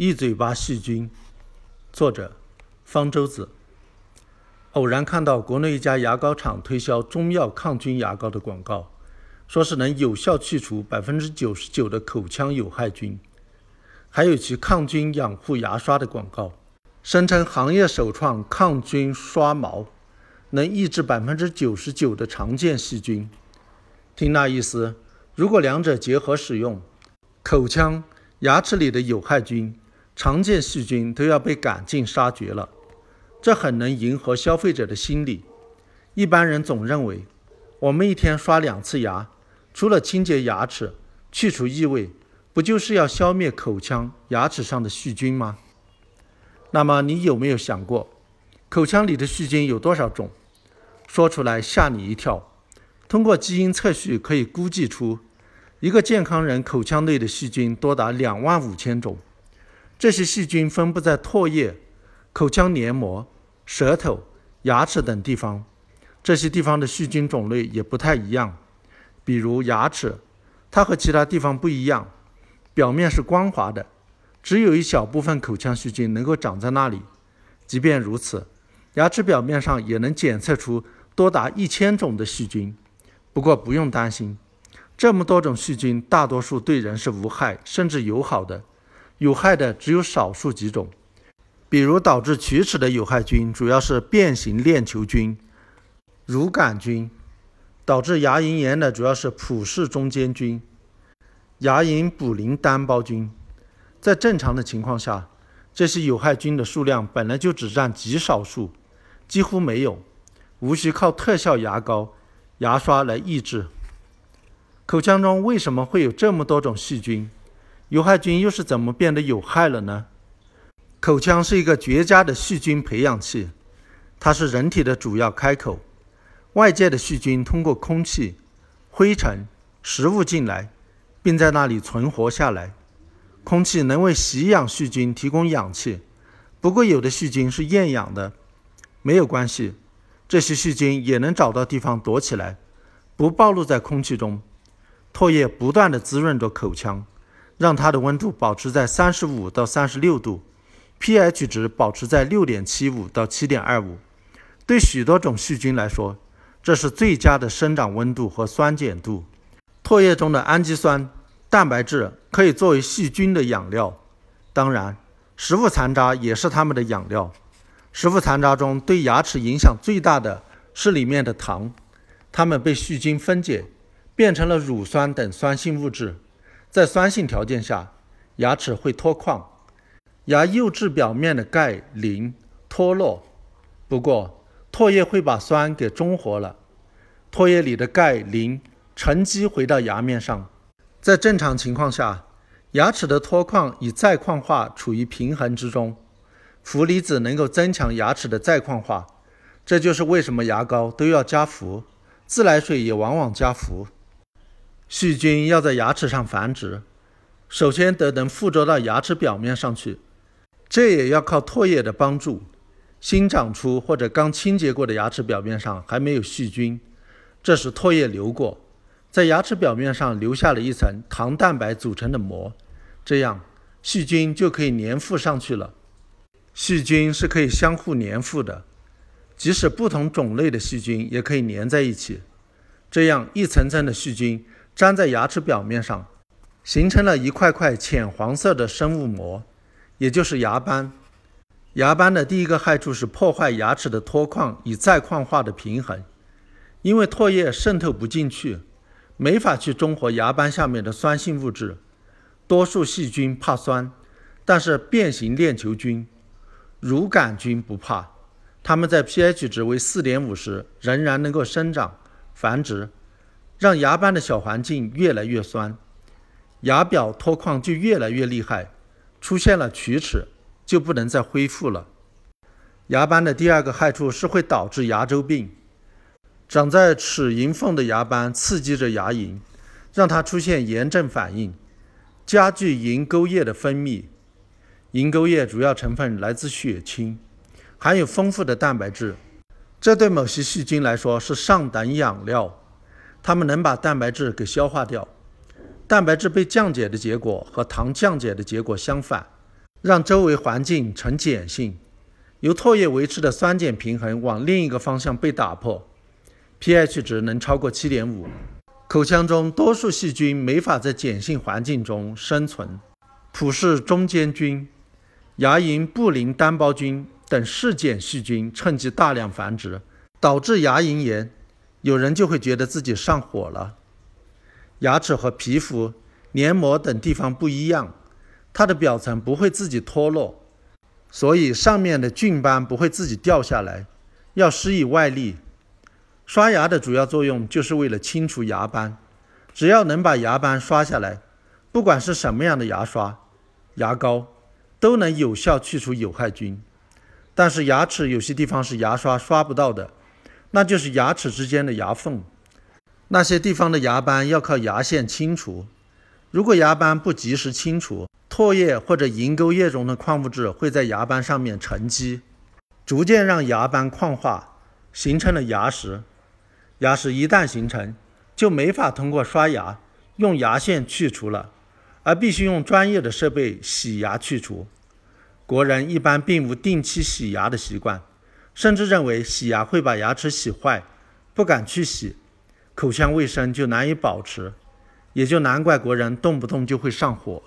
一嘴巴细菌，作者方舟子。偶然看到国内一家牙膏厂推销中药抗菌牙膏的广告，说是能有效去除百分之九十九的口腔有害菌，还有其抗菌养护牙刷的广告，声称行业首创抗菌刷毛，能抑制百分之九十九的常见细菌。听那意思，如果两者结合使用，口腔、牙齿里的有害菌。常见细菌都要被赶尽杀绝了，这很能迎合消费者的心理。一般人总认为，我们一天刷两次牙，除了清洁牙齿、去除异味，不就是要消灭口腔、牙齿上的细菌吗？那么你有没有想过，口腔里的细菌有多少种？说出来吓你一跳。通过基因测序可以估计出，一个健康人口腔内的细菌多达两万五千种。这些细菌分布在唾液、口腔黏膜、舌头、牙齿等地方。这些地方的细菌种类也不太一样。比如牙齿，它和其他地方不一样，表面是光滑的，只有一小部分口腔细菌能够长在那里。即便如此，牙齿表面上也能检测出多达一千种的细菌。不过不用担心，这么多种细菌，大多数对人是无害，甚至友好的。有害的只有少数几种，比如导致龋齿的有害菌主要是变形链球菌、乳杆菌；导致牙龈炎的主要是普氏中间菌、牙龈卟啉单胞菌。在正常的情况下，这些有害菌的数量本来就只占极少数，几乎没有，无需靠特效牙膏、牙刷来抑制。口腔中为什么会有这么多种细菌？有害菌又是怎么变得有害了呢？口腔是一个绝佳的细菌培养器，它是人体的主要开口。外界的细菌通过空气、灰尘、食物进来，并在那里存活下来。空气能为吸氧细菌提供氧气，不过有的细菌是厌氧的，没有关系，这些细菌也能找到地方躲起来，不暴露在空气中。唾液不断地滋润着口腔。让它的温度保持在三十五到三十六度，pH 值保持在六点七五到七点二五。对许多种细菌来说，这是最佳的生长温度和酸碱度。唾液中的氨基酸、蛋白质可以作为细菌的养料，当然，食物残渣也是它们的养料。食物残渣中对牙齿影响最大的是里面的糖，它们被细菌分解，变成了乳酸等酸性物质。在酸性条件下，牙齿会脱矿，牙釉质表面的钙、磷脱落。不过，唾液会把酸给中和了，唾液里的钙、磷沉积回到牙面上。在正常情况下，牙齿的脱矿与再矿化处于平衡之中。氟离子能够增强牙齿的再矿化，这就是为什么牙膏都要加氟，自来水也往往加氟。细菌要在牙齿上繁殖，首先得能附着到牙齿表面上去，这也要靠唾液的帮助。新长出或者刚清洁过的牙齿表面上还没有细菌，这时唾液流过，在牙齿表面上留下了一层糖蛋白组成的膜，这样细菌就可以粘附上去了。细菌是可以相互粘附的，即使不同种类的细菌也可以粘在一起，这样一层层的细菌。粘在牙齿表面上，形成了一块块浅黄色的生物膜，也就是牙斑。牙斑的第一个害处是破坏牙齿的脱矿与再矿化的平衡，因为唾液渗透不进去，没法去中和牙斑下面的酸性物质。多数细菌怕酸，但是变形链球菌、乳杆菌不怕，它们在 pH 值为四点五时仍然能够生长繁殖。让牙斑的小环境越来越酸，牙表脱矿就越来越厉害，出现了龋齿就不能再恢复了。牙斑的第二个害处是会导致牙周病，长在齿龈缝的牙斑刺激着牙龈，让它出现炎症反应，加剧龈沟液的分泌。龈沟液主要成分来自血清，含有丰富的蛋白质，这对某些细菌来说是上等养料。它们能把蛋白质给消化掉，蛋白质被降解的结果和糖降解的结果相反，让周围环境呈碱性，由唾液维持的酸碱平衡往另一个方向被打破，pH 值能超过七点五。口腔中多数细菌没法在碱性环境中生存，普氏中间菌、牙龈布林单胞菌等嗜碱细菌趁机大量繁殖，导致牙龈炎。有人就会觉得自己上火了。牙齿和皮肤、黏膜等地方不一样，它的表层不会自己脱落，所以上面的菌斑不会自己掉下来，要施以外力。刷牙的主要作用就是为了清除牙斑，只要能把牙斑刷下来，不管是什么样的牙刷、牙膏，都能有效去除有害菌。但是牙齿有些地方是牙刷刷不到的。那就是牙齿之间的牙缝，那些地方的牙斑要靠牙线清除。如果牙斑不及时清除，唾液或者银沟液中的矿物质会在牙斑上面沉积，逐渐让牙斑矿化，形成了牙石。牙石一旦形成，就没法通过刷牙用牙线去除了，而必须用专业的设备洗牙去除。国人一般并无定期洗牙的习惯。甚至认为洗牙会把牙齿洗坏，不敢去洗，口腔卫生就难以保持，也就难怪国人动不动就会上火。